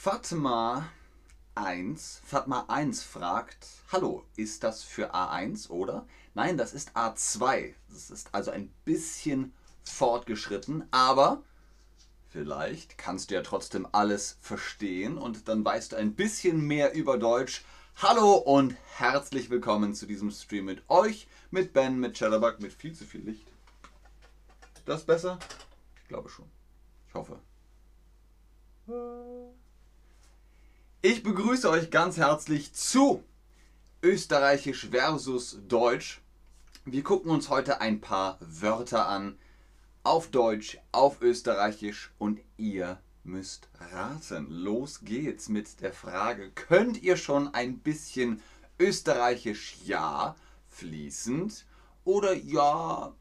Fatma 1, Fatma 1 fragt, hallo, ist das für A1 oder? Nein, das ist A2. Das ist also ein bisschen fortgeschritten, aber vielleicht kannst du ja trotzdem alles verstehen und dann weißt du ein bisschen mehr über Deutsch. Hallo und herzlich willkommen zu diesem Stream mit euch, mit Ben, mit Chatterbug, mit viel zu viel Licht. Das besser? Ich glaube schon. Ich hoffe. Ich begrüße euch ganz herzlich zu Österreichisch versus Deutsch. Wir gucken uns heute ein paar Wörter an. Auf Deutsch, auf Österreichisch und ihr müsst raten. Los geht's mit der Frage, könnt ihr schon ein bisschen Österreichisch ja fließend oder ja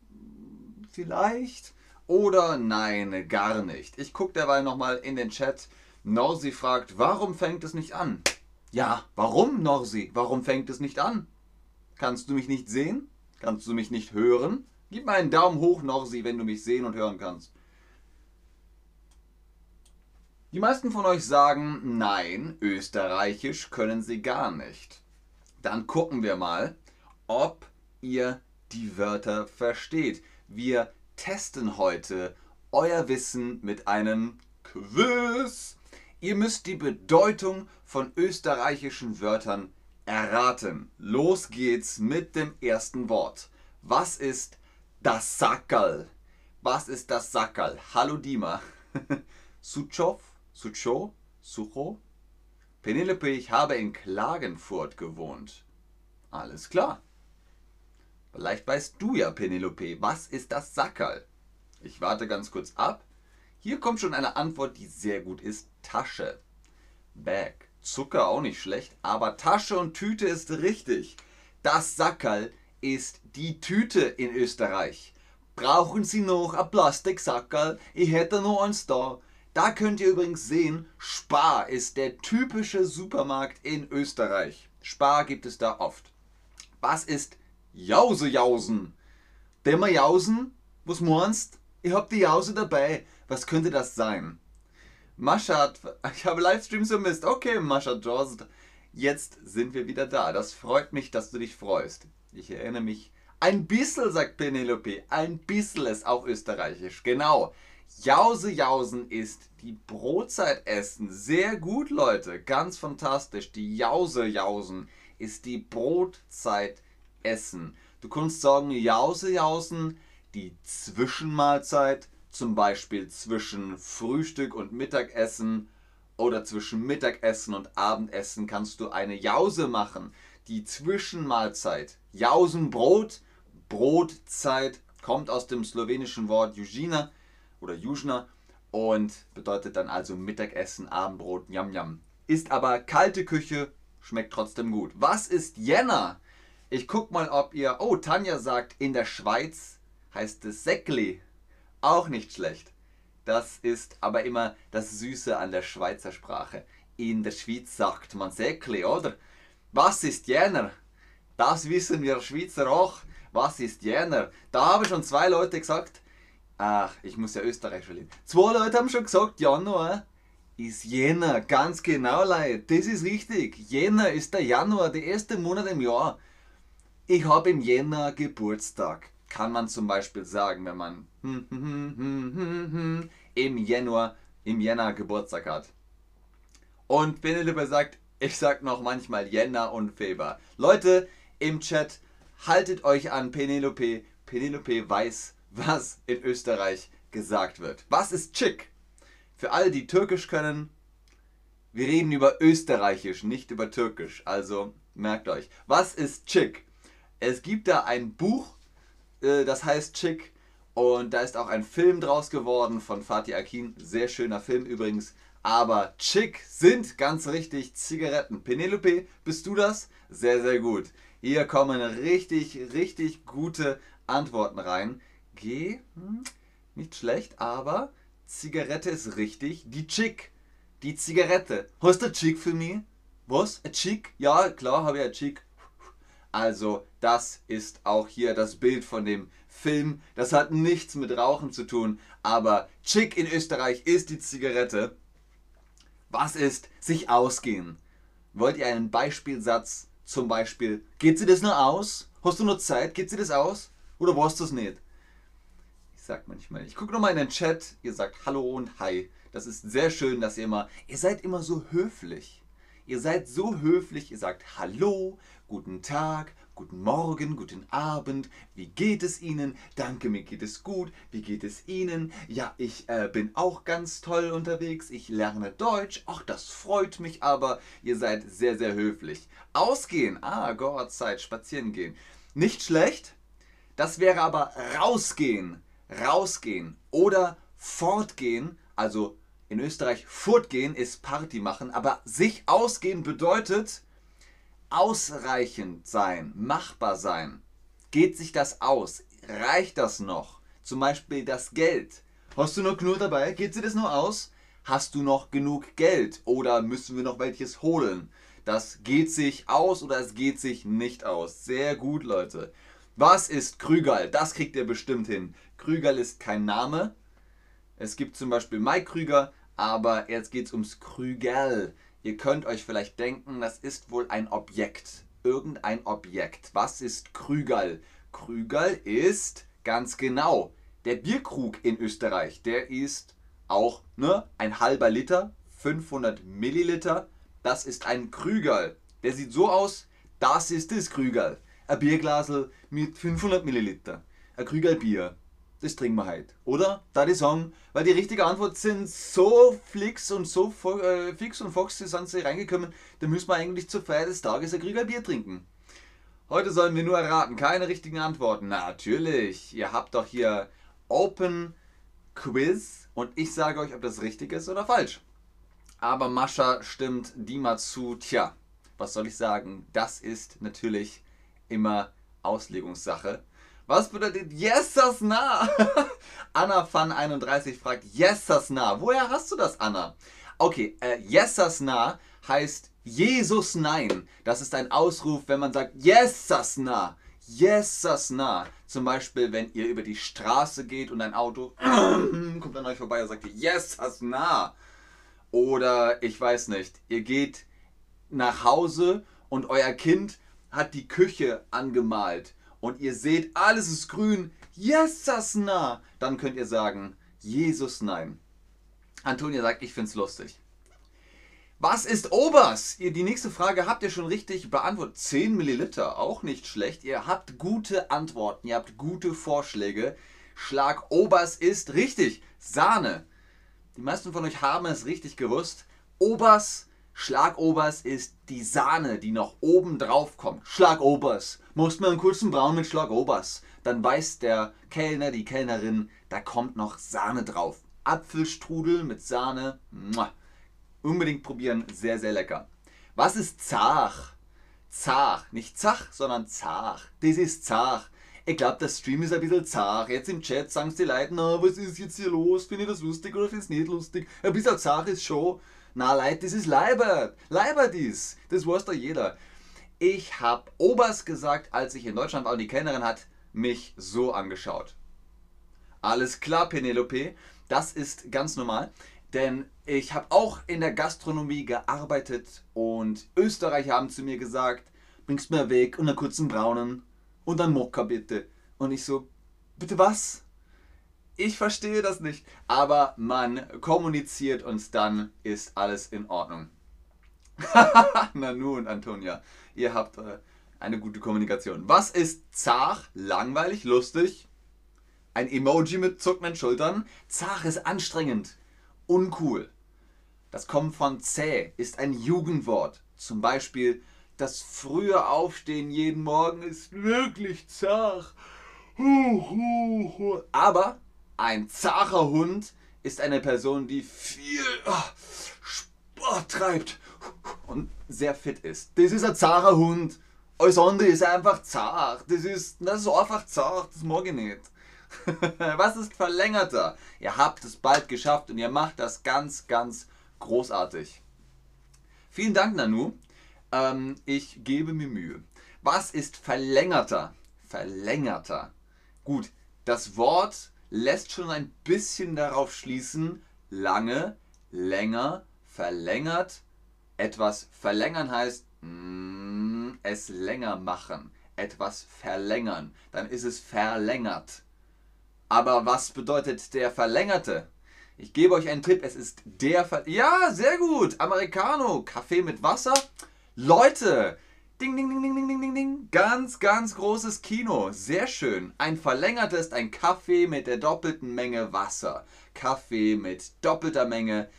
vielleicht oder nein gar nicht? Ich gucke derweil nochmal in den Chat. Norsi fragt, warum fängt es nicht an? Ja, warum, Norsi? Warum fängt es nicht an? Kannst du mich nicht sehen? Kannst du mich nicht hören? Gib mal einen Daumen hoch, Norsi, wenn du mich sehen und hören kannst. Die meisten von euch sagen, nein, österreichisch können sie gar nicht. Dann gucken wir mal, ob ihr die Wörter versteht. Wir testen heute euer Wissen mit einem Quiz. Ihr müsst die Bedeutung von österreichischen Wörtern erraten. Los geht's mit dem ersten Wort. Was ist das Sackerl? Was ist das Sackerl? Hallo Dima. Suchow, Sucho, Sucho. Penelope, ich habe in Klagenfurt gewohnt. Alles klar. Vielleicht weißt du ja, Penelope, was ist das Sackerl? Ich warte ganz kurz ab. Hier kommt schon eine Antwort, die sehr gut ist. Tasche. Bag. Zucker auch nicht schlecht, aber Tasche und Tüte ist richtig. Das Sackerl ist die Tüte in Österreich. Brauchen Sie noch ein Plastiksackerl? Ich hätte noch eins da. Da könnt ihr übrigens sehen, Spar ist der typische Supermarkt in Österreich. Spar gibt es da oft. Was ist Jausejausen? Dämmer Jausen? Was meinst? Ich hab die Jause dabei. Was könnte das sein? Maschat, ich habe Livestreams vermisst. Okay, Maschat Jorst. Jetzt sind wir wieder da. Das freut mich, dass du dich freust. Ich erinnere mich. Ein bissel, sagt Penelope. Ein bissel ist auch österreichisch. Genau. Jause Jausen ist die Brotzeit essen. Sehr gut, Leute. Ganz fantastisch. Die Jause Jausen ist die Brotzeit essen. Du kannst sagen Jause Jausen, die Zwischenmahlzeit zum Beispiel zwischen Frühstück und Mittagessen oder zwischen Mittagessen und Abendessen kannst du eine Jause machen. Die Zwischenmahlzeit. Jausenbrot, Brotzeit, kommt aus dem slowenischen Wort Jujina oder Jujna und bedeutet dann also Mittagessen, Abendbrot, Yam Yam. Ist aber kalte Küche, schmeckt trotzdem gut. Was ist Jänner? Ich guck mal, ob ihr. Oh, Tanja sagt, in der Schweiz heißt es Säckli. Auch nicht schlecht. Das ist aber immer das Süße an der Schweizer Sprache. In der Schweiz sagt man Säckli, oder? Was ist Jänner? Das wissen wir Schweizer auch. Was ist Jänner? Da haben schon zwei Leute gesagt, ach, ich muss ja Österreich verlieren. Zwei Leute haben schon gesagt, Januar ist Jänner. Ganz genau, Leute. Das ist richtig. Jänner ist der Januar, der erste Monat im Jahr. Ich habe im Jänner Geburtstag kann man zum Beispiel sagen, wenn man im Januar, im Jänner Geburtstag hat. Und Penelope sagt, ich sag noch manchmal Jänner und Februar. Leute im Chat, haltet euch an Penelope. Penelope weiß, was in Österreich gesagt wird. Was ist Chick? Für alle, die Türkisch können, wir reden über Österreichisch, nicht über Türkisch. Also merkt euch. Was ist Chick? Es gibt da ein Buch äh, das heißt Chick. Und da ist auch ein Film draus geworden von Fatih Akin. Sehr schöner Film übrigens. Aber Chick sind ganz richtig Zigaretten. Penelope, bist du das? Sehr, sehr gut. Hier kommen richtig, richtig gute Antworten rein. G, hm, nicht schlecht, aber Zigarette ist richtig. Die Chick, die Zigarette. Hast du Chick für mich? Was? Ein Chick? Ja, klar, habe ich ein Chick. Also das ist auch hier das Bild von dem Film. Das hat nichts mit Rauchen zu tun, aber Chick in Österreich ist die Zigarette. Was ist sich ausgehen? Wollt ihr einen Beispielsatz? Zum Beispiel, geht sie das nur aus? Hast du nur Zeit? Geht sie das aus? Oder warst du es nicht? Ich sag manchmal, ich gucke nochmal in den Chat, ihr sagt Hallo und Hi. Das ist sehr schön, dass ihr immer, ihr seid immer so höflich. Ihr seid so höflich, ihr sagt Hallo, guten Tag, guten Morgen, guten Abend, wie geht es Ihnen? Danke, mir geht es gut, wie geht es Ihnen? Ja, ich äh, bin auch ganz toll unterwegs, ich lerne Deutsch, ach, das freut mich aber, ihr seid sehr, sehr höflich. Ausgehen, ah, go outside, spazieren gehen. Nicht schlecht, das wäre aber rausgehen, rausgehen. Oder fortgehen, also in Österreich fortgehen ist Party machen, aber sich ausgehen bedeutet ausreichend sein, machbar sein. Geht sich das aus? Reicht das noch? Zum Beispiel das Geld. Hast du noch genug dabei? Geht sich das nur aus? Hast du noch genug Geld? Oder müssen wir noch welches holen? Das geht sich aus oder es geht sich nicht aus. Sehr gut, Leute. Was ist Krügerl? Das kriegt ihr bestimmt hin. Krügerl ist kein Name. Es gibt zum Beispiel Mike Krüger, aber jetzt geht es ums Krügel. Ihr könnt euch vielleicht denken, das ist wohl ein Objekt. Irgendein Objekt. Was ist Krügel? Krügel ist ganz genau der Bierkrug in Österreich. Der ist auch ne, ein halber Liter, 500 Milliliter. Das ist ein Krügel. Der sieht so aus, das ist das Krügel. Ein Bierglasel mit 500 Milliliter. Ein Krügel Bier das trinken wir heute. Oder? Da die sagen, weil die richtige Antwort sind so flix und so äh, fix und fox sind sie reingekommen, da müssen wir eigentlich zur Feier des Tages ein Krieger Bier trinken. Heute sollen wir nur erraten, keine richtigen Antworten. Natürlich, ihr habt doch hier Open Quiz und ich sage euch, ob das richtig ist oder falsch. Aber Mascha stimmt Dima zu. Tja, was soll ich sagen? Das ist natürlich immer Auslegungssache. Was bedeutet Yes, das nah? Anna Fan 31 fragt Yes, das nah. Woher hast du das, Anna? Okay, äh, Yes, das nah heißt Jesus nein. Das ist ein Ausruf, wenn man sagt Yes, das nah. Yes, das nah. Zum Beispiel, wenn ihr über die Straße geht und ein Auto kommt an euch vorbei und sagt Yes, das nah. Oder ich weiß nicht, ihr geht nach Hause und euer Kind hat die Küche angemalt und ihr seht, alles ist grün, Jesus na, dann könnt ihr sagen, Jesus nein. Antonia sagt, ich find's lustig. Was ist Obers? Ihr, die nächste Frage habt ihr schon richtig beantwortet. 10 Milliliter, auch nicht schlecht. Ihr habt gute Antworten, ihr habt gute Vorschläge. Schlag Obers ist richtig. Sahne. Die meisten von euch haben es richtig gewusst. Obers Schlagobers ist die Sahne, die noch oben drauf kommt. Schlagobers. Musst mir einen kurzen Braun mit Schlagobers. Dann weiß der Kellner, die Kellnerin, da kommt noch Sahne drauf. Apfelstrudel mit Sahne. Muah. Unbedingt probieren, sehr, sehr lecker. Was ist Zach? Zach. Nicht Zach, sondern Zach. Das ist Zach. Ich glaube, der Stream ist ein bisschen zart. Jetzt im Chat sagen die Leute, na, was ist jetzt hier los? Finde ich das lustig oder finde ich es nicht lustig? Ein bisschen zart ist schon. Na Leute, das ist Leibert. Leibert ist. Das weiß doch jeder. Ich habe Obers gesagt, als ich in Deutschland war und die Kellnerin hat mich so angeschaut. Alles klar, Penelope. Das ist ganz normal. Denn ich habe auch in der Gastronomie gearbeitet und Österreicher haben zu mir gesagt, bringst mir weg und einen kurzen Braunen und einen Mokka bitte. Und ich so, bitte was? Ich verstehe das nicht. Aber man kommuniziert und dann ist alles in Ordnung. Na nun, Antonia, ihr habt äh, eine gute Kommunikation. Was ist zart, langweilig, lustig? Ein Emoji mit zuckenden Schultern? Zart ist anstrengend, uncool. Das kommt von zäh, ist ein Jugendwort. Zum Beispiel, das frühe Aufstehen jeden Morgen ist wirklich zart. Aber ein zacher Hund ist eine Person, die viel oh, Sport treibt und sehr fit ist. Das ist ein zacher Hund. Alles andere ist einfach zart. Das ist, das ist einfach zart. Das mag ich nicht. Was ist verlängerter? Ihr habt es bald geschafft und ihr macht das ganz, ganz großartig. Vielen Dank, Nanu. Ähm, ich gebe mir Mühe. Was ist verlängerter? Verlängerter. Gut, das Wort lässt schon ein bisschen darauf schließen, lange, länger, verlängert. Etwas verlängern heißt mm, es länger machen. Etwas verlängern. Dann ist es verlängert. Aber was bedeutet der Verlängerte? Ich gebe euch einen Tipp. Es ist der Ver Ja, sehr gut. Americano. Kaffee mit Wasser. Leute. Ding, ding, ding, ding, ding, ding, ding, ding. Ganz, ganz großes Kino. Sehr schön. Ein verlängertes ist ein Kaffee mit der doppelten Menge Wasser. Kaffee mit doppelter Menge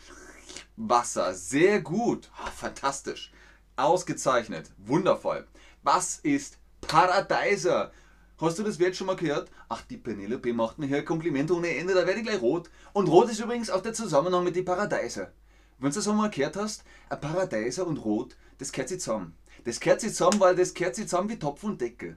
Wasser. Sehr gut. Oh, fantastisch. Ausgezeichnet. Wundervoll. Was ist Paradeiser? Hast du das Wert schon mal gehört? Ach, die Penelope macht mir hier Komplimente ohne Ende, da werde ich gleich rot. Und rot ist übrigens auch der Zusammenhang mit den Paradeiser. Wenn du das einmal gehört hast, ein Paradeiser und rot, das gehört sich zusammen. Das gehört sich zusammen, weil das gehört sich zusammen wie Topf und Deckel.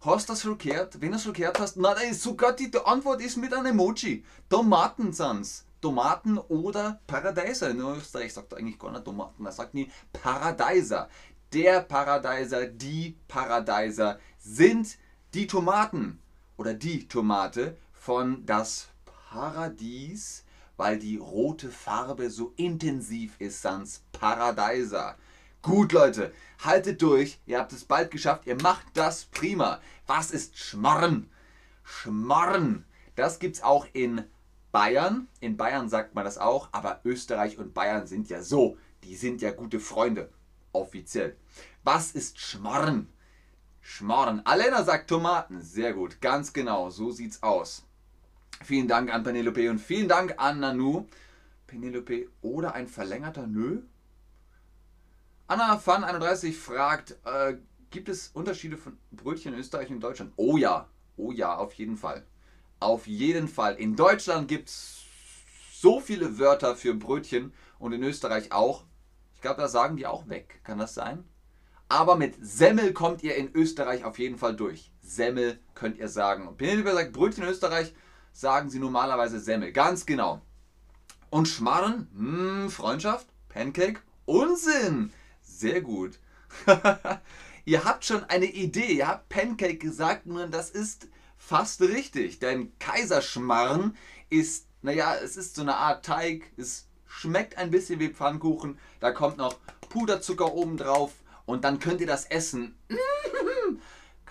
Hast du das schon gehört? Wenn du es schon gehört hast, na, sogar die, die Antwort ist mit einem Emoji. Tomaten sind's. Tomaten oder Paradeiser. In Österreich sagt er eigentlich gar nicht Tomaten, er sagt nie Paradeiser. Der Paradeiser, die Paradeiser sind die Tomaten oder die Tomate von das Paradies, weil die rote Farbe so intensiv ist, sans Paradeiser. Gut, Leute, haltet durch. Ihr habt es bald geschafft. Ihr macht das prima. Was ist Schmarren? Schmarren. Das gibt es auch in Bayern. In Bayern sagt man das auch, aber Österreich und Bayern sind ja so. Die sind ja gute Freunde. Offiziell. Was ist Schmarren? Schmarren. Alena sagt Tomaten. Sehr gut. Ganz genau. So sieht's aus. Vielen Dank an Penelope und vielen Dank an Nanu. Penelope oder ein verlängerter Nö? Anna Fan 31 fragt, äh, gibt es Unterschiede von Brötchen in Österreich und Deutschland? Oh ja. Oh ja, auf jeden Fall. Auf jeden Fall. In Deutschland gibt es so viele Wörter für Brötchen und in Österreich auch. Ich glaube, da sagen die auch weg. Kann das sein? Aber mit Semmel kommt ihr in Österreich auf jeden Fall durch. Semmel könnt ihr sagen. Und Penelope sagt Brötchen in Österreich, sagen sie normalerweise Semmel. Ganz genau. Und Schmarren, hm, Freundschaft, Pancake, Unsinn. Sehr gut. ihr habt schon eine Idee. Ihr habt Pancake gesagt, nur das ist fast richtig. Denn Kaiserschmarren ist, naja, es ist so eine Art Teig. Es schmeckt ein bisschen wie Pfannkuchen. Da kommt noch Puderzucker oben drauf und dann könnt ihr das essen.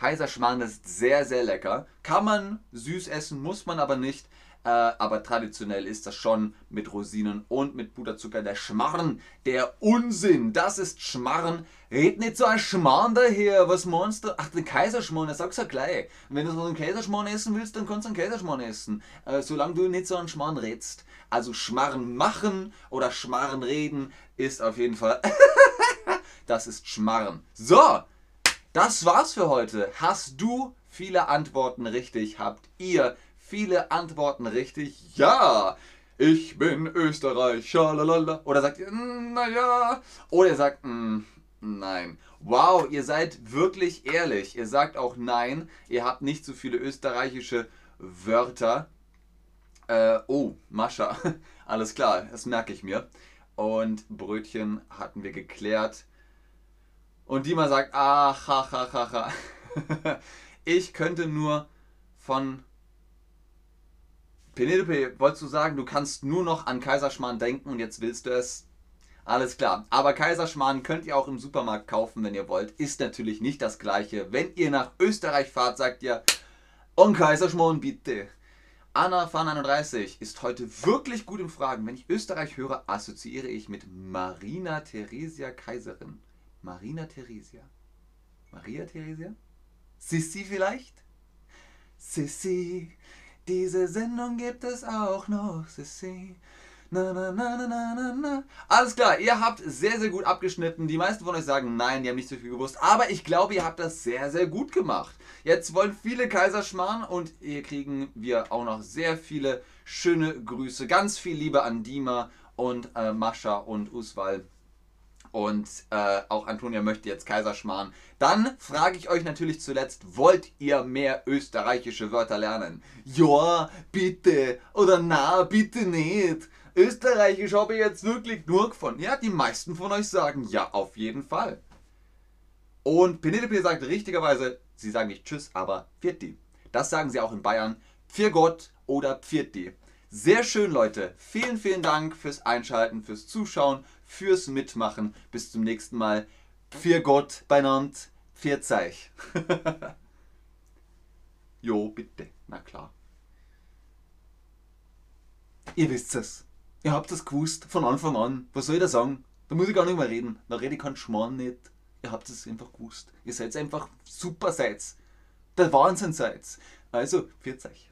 Kaiserschmarrn ist sehr, sehr lecker. Kann man süß essen, muss man aber nicht. Äh, aber traditionell ist das schon mit Rosinen und mit Puderzucker. Der Schmarrn, der Unsinn, das ist Schmarrn. Red nicht so ein Schmarrn daher. Was meinst du? Ach, den Kaiserschmarrn, das sagst du ja gleich. wenn du so einen Kaiserschmarrn essen willst, dann kannst du einen Kaiserschmarrn essen. Äh, solange du nicht so einen Schmarrn redst. Also Schmarrn machen oder Schmarrn reden ist auf jeden Fall. das ist Schmarren. So, das war's für heute. Hast du viele Antworten richtig? Habt ihr viele Antworten richtig? Ja! Ich bin Österreicher, lalala. Oder sagt ihr, hm, naja. Oder ihr sagt, mm, nein. Wow, ihr seid wirklich ehrlich. Ihr sagt auch nein. Ihr habt nicht so viele österreichische Wörter. Äh, oh, Mascha. Alles klar, das merke ich mir. Und Brötchen hatten wir geklärt. Und die mal sagt, ach, ach, ach, ach, ach. ich könnte nur von Penelope, wolltest du sagen, du kannst nur noch an Kaiserschmarrn denken und jetzt willst du es? Alles klar. Aber Kaiserschmarrn könnt ihr auch im Supermarkt kaufen, wenn ihr wollt. Ist natürlich nicht das gleiche. Wenn ihr nach Österreich fahrt, sagt ihr, und Kaiserschmarrn bitte. Anna Fan 31 ist heute wirklich gut im Fragen. Wenn ich Österreich höre, assoziiere ich mit Marina Theresia Kaiserin. Marina Theresia. Maria Theresia? Sissi vielleicht? Sissi, diese Sendung gibt es auch noch. Sissi. Na, na, na, na, na, na. Alles klar, ihr habt sehr, sehr gut abgeschnitten. Die meisten von euch sagen, nein, die haben nicht so viel gewusst. Aber ich glaube, ihr habt das sehr, sehr gut gemacht. Jetzt wollen viele Kaiserschmarrn und hier kriegen wir auch noch sehr viele schöne Grüße. Ganz viel Liebe an Dima und äh, Mascha und Uswal und äh, auch Antonia möchte jetzt Kaiserschmarrn. Dann frage ich euch natürlich zuletzt, wollt ihr mehr österreichische Wörter lernen? Ja, bitte. Oder na, bitte nicht. Österreichisch habe ich jetzt wirklich nur gefunden. Ja, die meisten von euch sagen ja, auf jeden Fall. Und Penelope sagt richtigerweise, sie sagen nicht Tschüss, aber Pfirti. Das sagen sie auch in Bayern. Pfir Gott oder Pfirti. Sehr schön, Leute. Vielen, vielen Dank fürs Einschalten, fürs Zuschauen, fürs Mitmachen. Bis zum nächsten Mal. Für Gott beinand. Vier Zeich. jo, bitte. Na klar. Ihr wisst es. Ihr habt es gewusst von Anfang an. Was soll ich da sagen? Da muss ich gar nicht mehr reden. Da rede ich keinen Schmarrn nicht. Ihr habt es einfach gewusst. Ihr seid einfach super seid. Der Wahnsinn seid. Also, viert euch.